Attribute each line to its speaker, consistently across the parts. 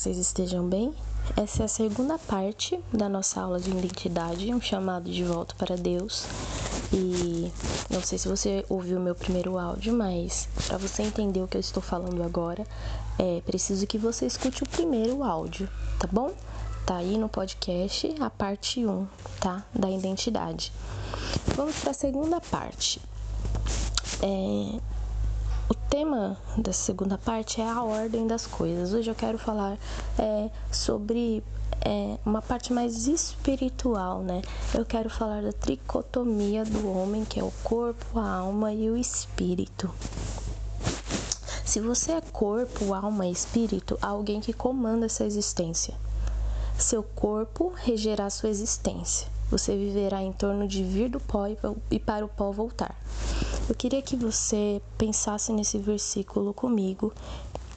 Speaker 1: vocês estejam bem. Essa é a segunda parte da nossa aula de identidade, um chamado de volta para Deus. E não sei se você ouviu o meu primeiro áudio, mas para você entender o que eu estou falando agora, é preciso que você escute o primeiro áudio, tá bom? Tá aí no podcast a parte 1, tá? Da identidade. Vamos para a segunda parte. É, o tema da segunda parte é a ordem das coisas. Hoje eu quero falar é, sobre é, uma parte mais espiritual, né? Eu quero falar da tricotomia do homem, que é o corpo, a alma e o espírito. Se você é corpo, alma e espírito, há alguém que comanda essa existência. Seu corpo regerá sua existência. Você viverá em torno de vir do pó e para o pó voltar. Eu queria que você pensasse nesse versículo comigo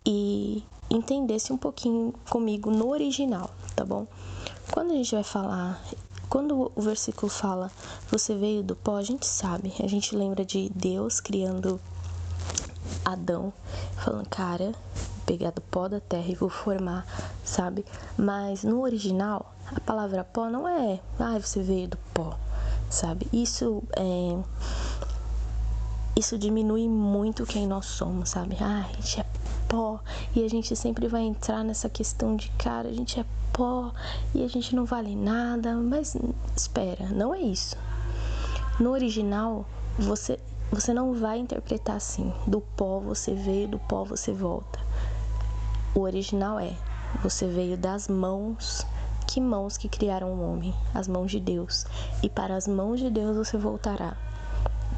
Speaker 1: e entendesse um pouquinho comigo no original, tá bom? Quando a gente vai falar, quando o versículo fala você veio do pó, a gente sabe, a gente lembra de Deus criando Adão, falando, cara, pegar do pó da terra e vou formar, sabe? Mas no original, a palavra pó não é, ah, você veio do pó, sabe? Isso é isso diminui muito quem nós somos, sabe? Ah, a gente é pó e a gente sempre vai entrar nessa questão de cara, a gente é pó e a gente não vale nada, mas espera, não é isso. No original, você você não vai interpretar assim, do pó você veio, do pó você volta. O original é: você veio das mãos que mãos que criaram o homem? As mãos de Deus. E para as mãos de Deus você voltará.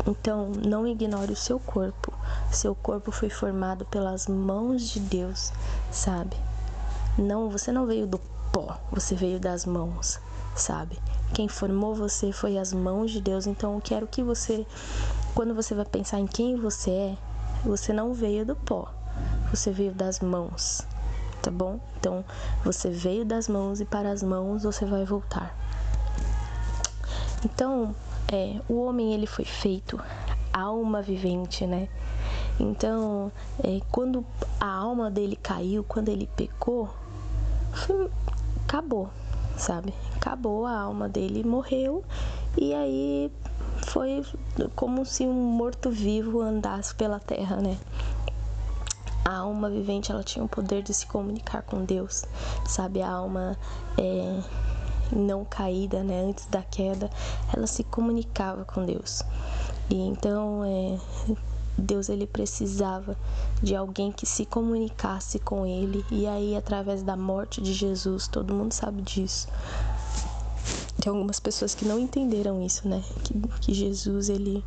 Speaker 1: Então, não ignore o seu corpo. Seu corpo foi formado pelas mãos de Deus, sabe? Não, você não veio do pó, você veio das mãos, sabe? Quem formou você foi as mãos de Deus. Então, eu quero que você, quando você vai pensar em quem você é, você não veio do pó, você veio das mãos, tá bom? Então, você veio das mãos e para as mãos você vai voltar. Então, é, o homem ele foi feito alma vivente, né? Então, é, quando a alma dele caiu, quando ele pecou, foi, acabou, sabe? Acabou a alma dele, morreu e aí foi como se um morto-vivo andasse pela terra, né? A alma vivente ela tinha o poder de se comunicar com Deus, sabe? A alma é, não caída, né, antes da queda, ela se comunicava com Deus. E então, é, Deus ele precisava de alguém que se comunicasse com ele. E aí, através da morte de Jesus, todo mundo sabe disso. Tem algumas pessoas que não entenderam isso, né? Que, que Jesus ele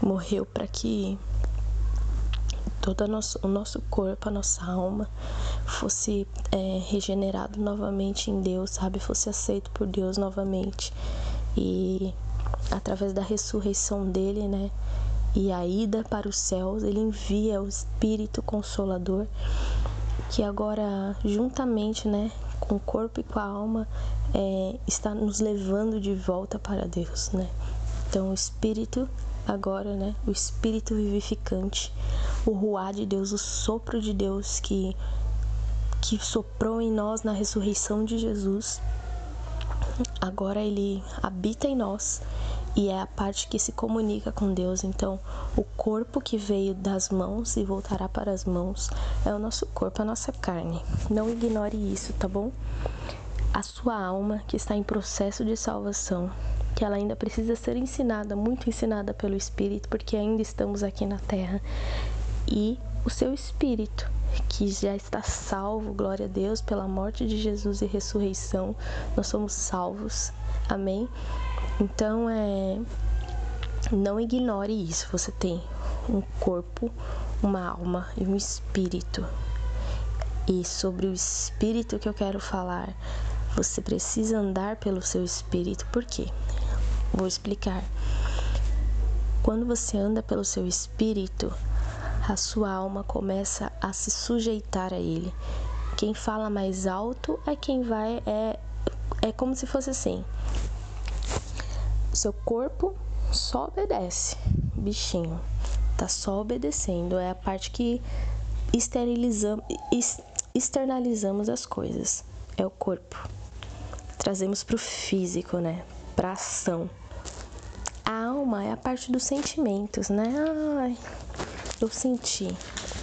Speaker 1: morreu para que todo o nosso, corpo, a nossa alma fosse é, regenerado novamente em Deus, sabe? Fosse aceito por Deus novamente. E através da ressurreição dele, né? E a ida para os céus, ele envia o Espírito Consolador, que agora, juntamente, né, com o corpo e com a alma, é, está nos levando de volta para Deus, né? Então, o Espírito agora, né? O Espírito vivificante, o ruá de Deus, o sopro de Deus que que soprou em nós na ressurreição de Jesus. Agora ele habita em nós e é a parte que se comunica com Deus. Então, o corpo que veio das mãos e voltará para as mãos é o nosso corpo, a nossa carne. Não ignore isso, tá bom? A sua alma que está em processo de salvação que ela ainda precisa ser ensinada, muito ensinada pelo Espírito, porque ainda estamos aqui na Terra. E o seu Espírito, que já está salvo, glória a Deus, pela morte de Jesus e ressurreição, nós somos salvos, amém? Então, é. Não ignore isso, você tem um corpo, uma alma e um espírito. E sobre o espírito que eu quero falar, você precisa andar pelo seu espírito, por quê? Vou explicar. Quando você anda pelo seu espírito, a sua alma começa a se sujeitar a ele. Quem fala mais alto é quem vai é é como se fosse assim. Seu corpo só obedece, bichinho. Tá só obedecendo, é a parte que esterilizamos externalizamos as coisas, é o corpo. Trazemos para o físico, né? Para ação. A alma é a parte dos sentimentos, né? Ai, eu senti,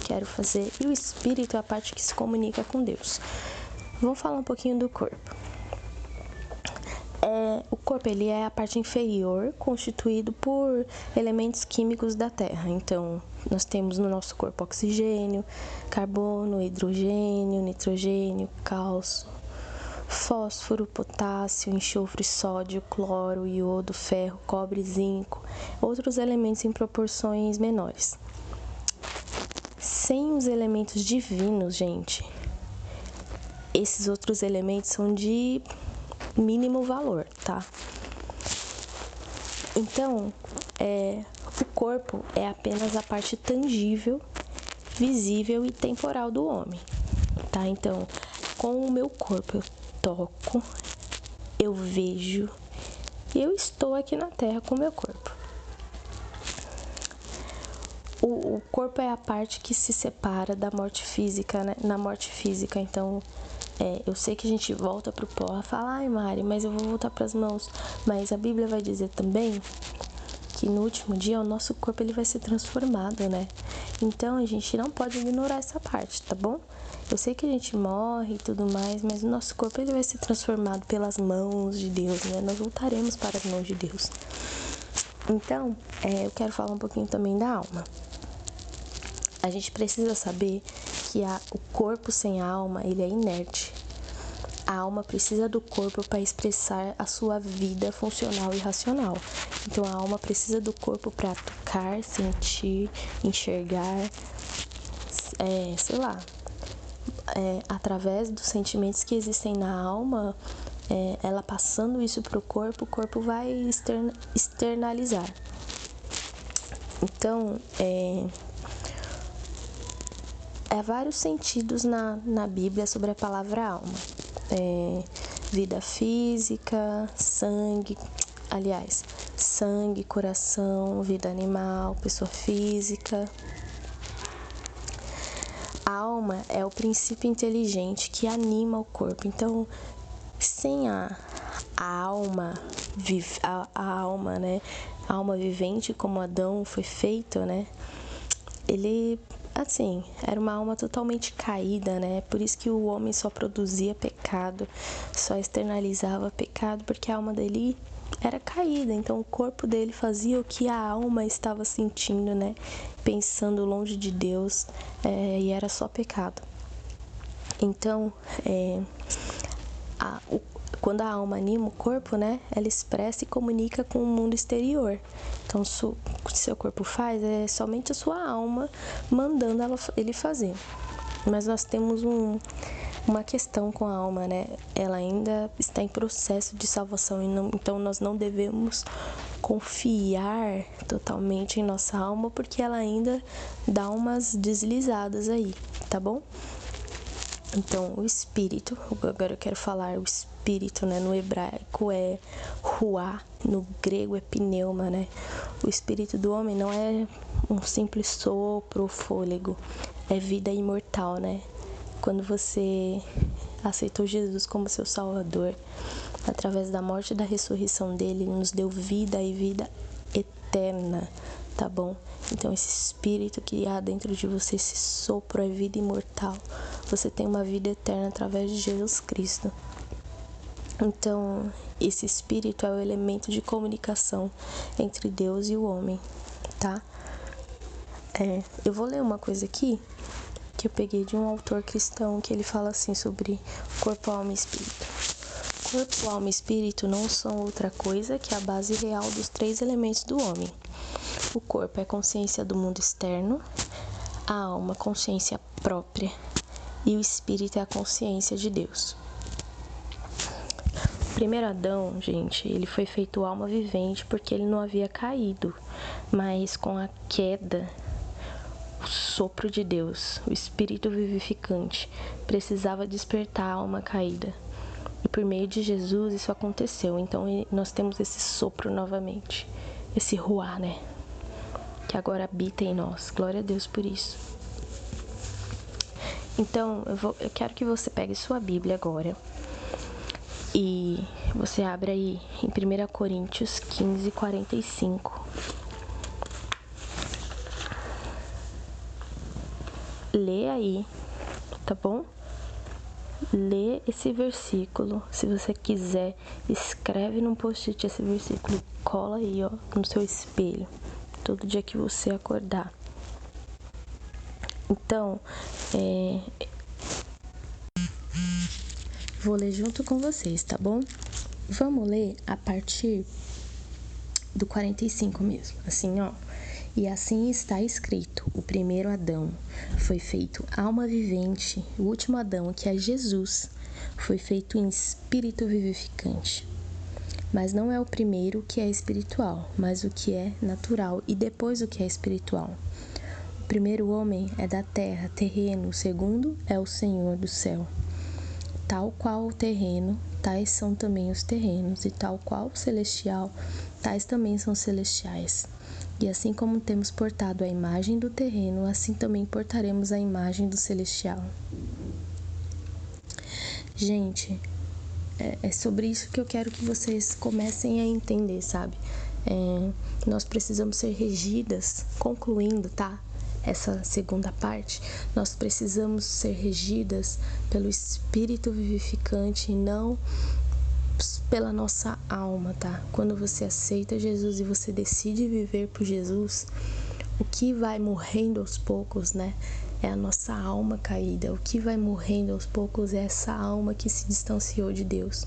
Speaker 1: quero fazer. E o espírito é a parte que se comunica com Deus. Vamos falar um pouquinho do corpo. É, o corpo ele é a parte inferior, constituído por elementos químicos da Terra. Então, nós temos no nosso corpo oxigênio, carbono, hidrogênio, nitrogênio, cálcio, fósforo, potássio, enxofre, sódio, cloro, iodo, ferro, cobre, zinco, outros elementos em proporções menores. Sem os elementos divinos, gente, esses outros elementos são de mínimo valor, tá? Então, é, o corpo é apenas a parte tangível, visível e temporal do homem, tá? Então, com o meu corpo eu toco, eu vejo, e eu estou aqui na Terra com o meu corpo. O, o corpo é a parte que se separa da morte física, né? Na morte física, então é, eu sei que a gente volta pro pó, fala, ai Mari, mas eu vou voltar para as mãos. Mas a Bíblia vai dizer também que no último dia o nosso corpo ele vai ser transformado, né? Então a gente não pode ignorar essa parte, tá bom? Eu sei que a gente morre e tudo mais, mas o nosso corpo ele vai ser transformado pelas mãos de Deus, né? Nós voltaremos para as mãos de Deus. Então, é, eu quero falar um pouquinho também da alma. A gente precisa saber que a, o corpo sem alma ele é inerte. A alma precisa do corpo para expressar a sua vida funcional e racional. Então a alma precisa do corpo para tocar, sentir, enxergar, é, sei lá, é, através dos sentimentos que existem na alma, é, ela passando isso para o corpo, o corpo vai externalizar. Então, é, há vários sentidos na, na Bíblia sobre a palavra alma. É, vida física, sangue, aliás, sangue, coração, vida animal, pessoa física. A alma é o princípio inteligente que anima o corpo. Então, sem a, a alma, a, a alma, né, a alma vivente como Adão foi feito, né, ele assim, era uma alma totalmente caída, né? Por isso que o homem só produzia pecado, só externalizava pecado, porque a alma dele era caída, então o corpo dele fazia o que a alma estava sentindo, né? Pensando longe de Deus, é, e era só pecado. Então, é, a, o, quando a alma anima o corpo, né, ela expressa e comunica com o mundo exterior. Então, o que seu corpo faz é somente a sua alma mandando ela, ele fazer. Mas nós temos um, uma questão com a alma, né? Ela ainda está em processo de salvação, não, então nós não devemos confiar totalmente em nossa alma, porque ela ainda dá umas deslizadas aí, tá bom? Então, o espírito, agora eu quero falar o espírito, né? No hebraico é ruá, no grego é pneuma, né? O espírito do homem não é um simples sopro fôlego, é vida imortal, né? Quando você aceitou Jesus como seu Salvador, através da morte e da ressurreição dele, ele nos deu vida e vida eterna, tá bom? Então, esse espírito que há dentro de você, esse sopro é vida imortal. Você tem uma vida eterna através de Jesus Cristo. Então, esse espírito é o elemento de comunicação entre Deus e o homem, tá? É, eu vou ler uma coisa aqui que eu peguei de um autor cristão que ele fala assim sobre corpo, alma e espírito. Corpo, alma e espírito não são outra coisa que a base real dos três elementos do homem o corpo é consciência do mundo externo, a alma, consciência própria, e o espírito é a consciência de Deus. O primeiro Adão, gente, ele foi feito alma vivente porque ele não havia caído, mas com a queda, o sopro de Deus, o espírito vivificante, precisava despertar a alma caída. E por meio de Jesus isso aconteceu. Então nós temos esse sopro novamente, esse ruar, né? Que agora habita em nós. Glória a Deus por isso. Então, eu, vou, eu quero que você pegue sua Bíblia agora e você abre aí em 1 Coríntios 15, 45. Lê aí, tá bom? Lê esse versículo. Se você quiser, escreve num post-it esse versículo, cola aí, ó, no seu espelho, todo dia que você acordar. Então, é... vou ler junto com vocês, tá bom? Vamos ler a partir do 45 mesmo, assim, ó. E assim está escrito: o primeiro Adão foi feito alma vivente, o último Adão, que é Jesus, foi feito em espírito vivificante. Mas não é o primeiro que é espiritual, mas o que é natural, e depois o que é espiritual. O primeiro homem é da terra, terreno, o segundo é o Senhor do céu. Tal qual o terreno, tais são também os terrenos, e tal qual o celestial, tais também são celestiais. E assim como temos portado a imagem do terreno, assim também portaremos a imagem do celestial. Gente, é, é sobre isso que eu quero que vocês comecem a entender, sabe? É, nós precisamos ser regidas, concluindo, tá? Essa segunda parte, nós precisamos ser regidas pelo Espírito vivificante e não pela nossa alma, tá? Quando você aceita Jesus e você decide viver por Jesus, o que vai morrendo aos poucos, né? É a nossa alma caída. O que vai morrendo aos poucos é essa alma que se distanciou de Deus.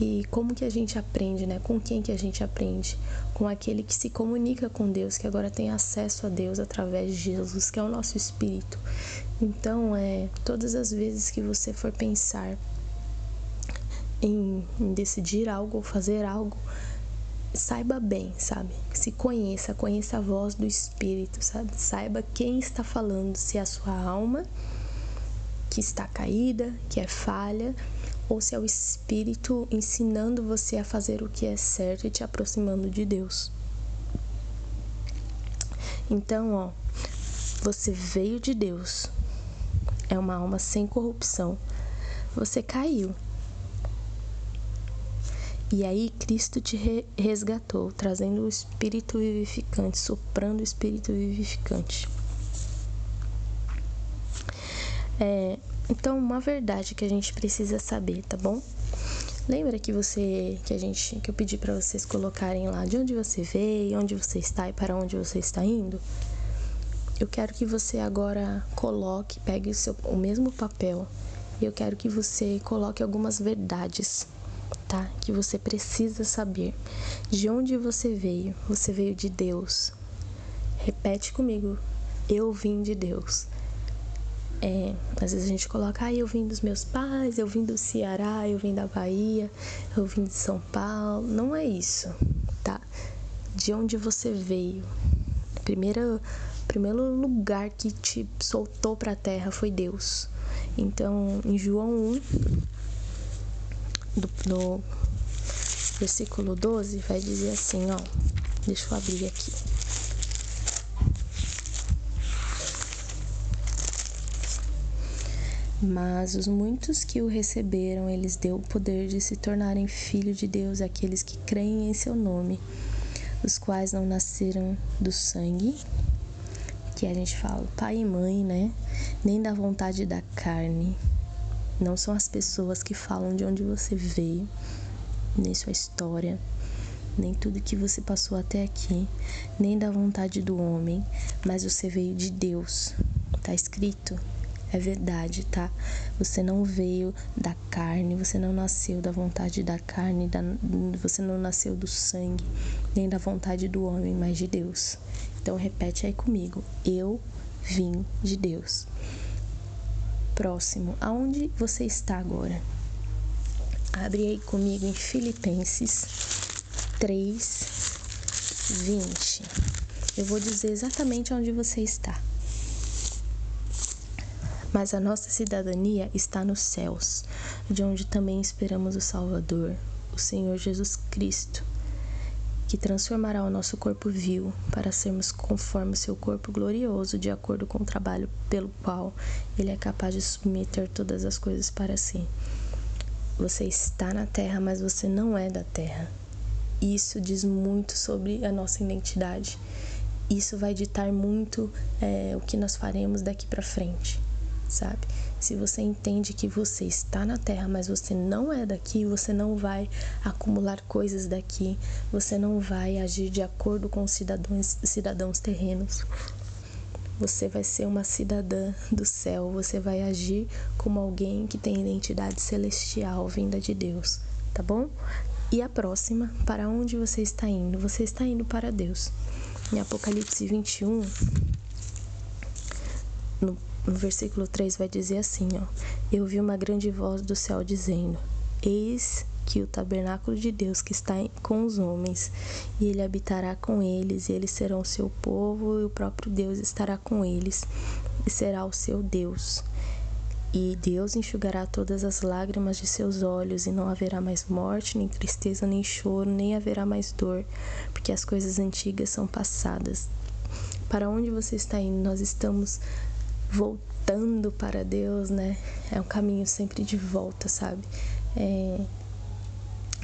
Speaker 1: E como que a gente aprende, né? Com quem que a gente aprende? Com aquele que se comunica com Deus, que agora tem acesso a Deus através de Jesus, que é o nosso espírito. Então, é todas as vezes que você for pensar em, em decidir algo ou fazer algo, saiba bem, sabe? Se conheça, conheça a voz do Espírito, sabe? Saiba quem está falando, se é a sua alma que está caída, que é falha, ou se é o Espírito ensinando você a fazer o que é certo e te aproximando de Deus. Então, ó, você veio de Deus, é uma alma sem corrupção. Você caiu, e aí Cristo te resgatou, trazendo o espírito vivificante, soprando o espírito vivificante. É, então, uma verdade que a gente precisa saber, tá bom? Lembra que você que a gente que eu pedi para vocês colocarem lá de onde você veio, onde você está e para onde você está indo? Eu quero que você agora coloque, pegue o, seu, o mesmo papel e eu quero que você coloque algumas verdades tá? Que você precisa saber. De onde você veio? Você veio de Deus. Repete comigo. Eu vim de Deus. É, às vezes a gente coloca, ah, eu vim dos meus pais, eu vim do Ceará, eu vim da Bahia, eu vim de São Paulo. Não é isso, tá? De onde você veio. Primeiro, primeiro lugar que te soltou para a terra foi Deus. Então, em João 1, do, versículo 12 vai dizer assim, ó. Deixa eu abrir aqui. Mas os muitos que o receberam, eles deu o poder de se tornarem filhos de Deus, aqueles que creem em seu nome, os quais não nasceram do sangue, que a gente fala pai e mãe, né? Nem da vontade da carne, não são as pessoas que falam de onde você veio, nem sua história, nem tudo que você passou até aqui, nem da vontade do homem, mas você veio de Deus. Tá escrito? É verdade, tá? Você não veio da carne, você não nasceu da vontade da carne, da, você não nasceu do sangue, nem da vontade do homem, mas de Deus. Então repete aí comigo. Eu vim de Deus próximo. Aonde você está agora? Abre aí comigo em Filipenses 3, 20. Eu vou dizer exatamente onde você está. Mas a nossa cidadania está nos céus, de onde também esperamos o Salvador, o Senhor Jesus Cristo, que transformará o nosso corpo vil para sermos conforme o seu corpo glorioso, de acordo com o trabalho pelo qual ele é capaz de submeter todas as coisas para si. Você está na terra, mas você não é da terra. Isso diz muito sobre a nossa identidade. Isso vai ditar muito é, o que nós faremos daqui para frente, sabe? Se você entende que você está na terra, mas você não é daqui, você não vai acumular coisas daqui, você não vai agir de acordo com os cidadãos, cidadãos terrenos. Você vai ser uma cidadã do céu, você vai agir como alguém que tem identidade celestial vinda de Deus, tá bom? E a próxima, para onde você está indo? Você está indo para Deus. Em Apocalipse 21, no no versículo 3 vai dizer assim, ó: Eu vi uma grande voz do céu dizendo: Eis que o tabernáculo de Deus que está com os homens, e ele habitará com eles, e eles serão o seu povo, e o próprio Deus estará com eles, e será o seu Deus. E Deus enxugará todas as lágrimas de seus olhos, e não haverá mais morte, nem tristeza, nem choro, nem haverá mais dor, porque as coisas antigas são passadas. Para onde você está indo? Nós estamos voltando para Deus, né? É um caminho sempre de volta, sabe? É,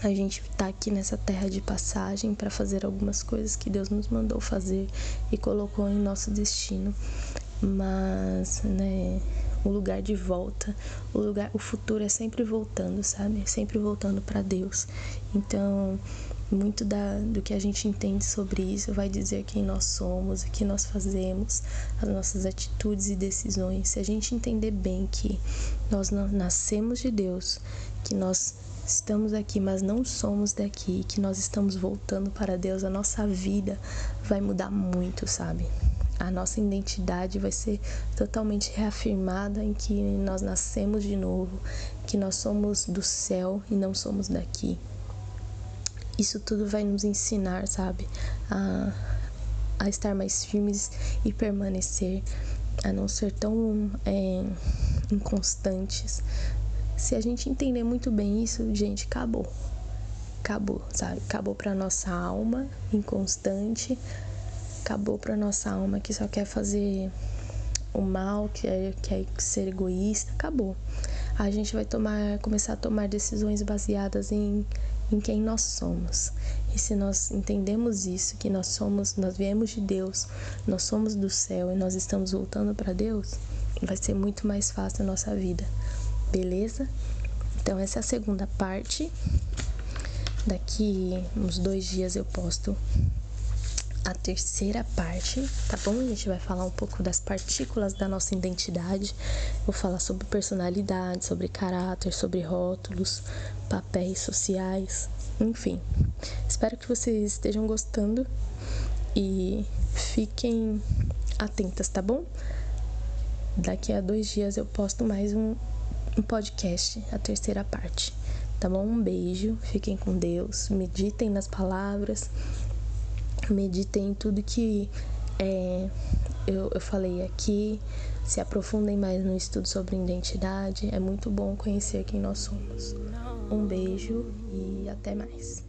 Speaker 1: a gente tá aqui nessa terra de passagem para fazer algumas coisas que Deus nos mandou fazer e colocou em nosso destino. Mas, né, o lugar de volta, o lugar, o futuro é sempre voltando, sabe? Sempre voltando para Deus. Então, muito da, do que a gente entende sobre isso vai dizer quem nós somos, o que nós fazemos, as nossas atitudes e decisões. Se a gente entender bem que nós nascemos de Deus, que nós estamos aqui, mas não somos daqui, que nós estamos voltando para Deus, a nossa vida vai mudar muito, sabe? A nossa identidade vai ser totalmente reafirmada em que nós nascemos de novo, que nós somos do céu e não somos daqui isso tudo vai nos ensinar, sabe, a, a estar mais firmes e permanecer, a não ser tão é, inconstantes. Se a gente entender muito bem isso, gente, acabou. Acabou, sabe? Acabou para nossa alma inconstante, acabou para nossa alma que só quer fazer o mal, que é, quer ser egoísta, acabou. A gente vai tomar, começar a tomar decisões baseadas em em quem nós somos. E se nós entendemos isso, que nós somos, nós viemos de Deus, nós somos do céu e nós estamos voltando para Deus, vai ser muito mais fácil a nossa vida. Beleza? Então essa é a segunda parte. Daqui uns dois dias eu posto a terceira parte, tá bom? A gente vai falar um pouco das partículas da nossa identidade. Vou falar sobre personalidade, sobre caráter, sobre rótulos, papéis sociais, enfim. Espero que vocês estejam gostando e fiquem atentas, tá bom? Daqui a dois dias eu posto mais um, um podcast, a terceira parte. Tá bom? Um beijo, fiquem com Deus, meditem nas palavras meditem em tudo que é, eu, eu falei aqui, se aprofundem mais no estudo sobre identidade. É muito bom conhecer quem nós somos. Um beijo e até mais.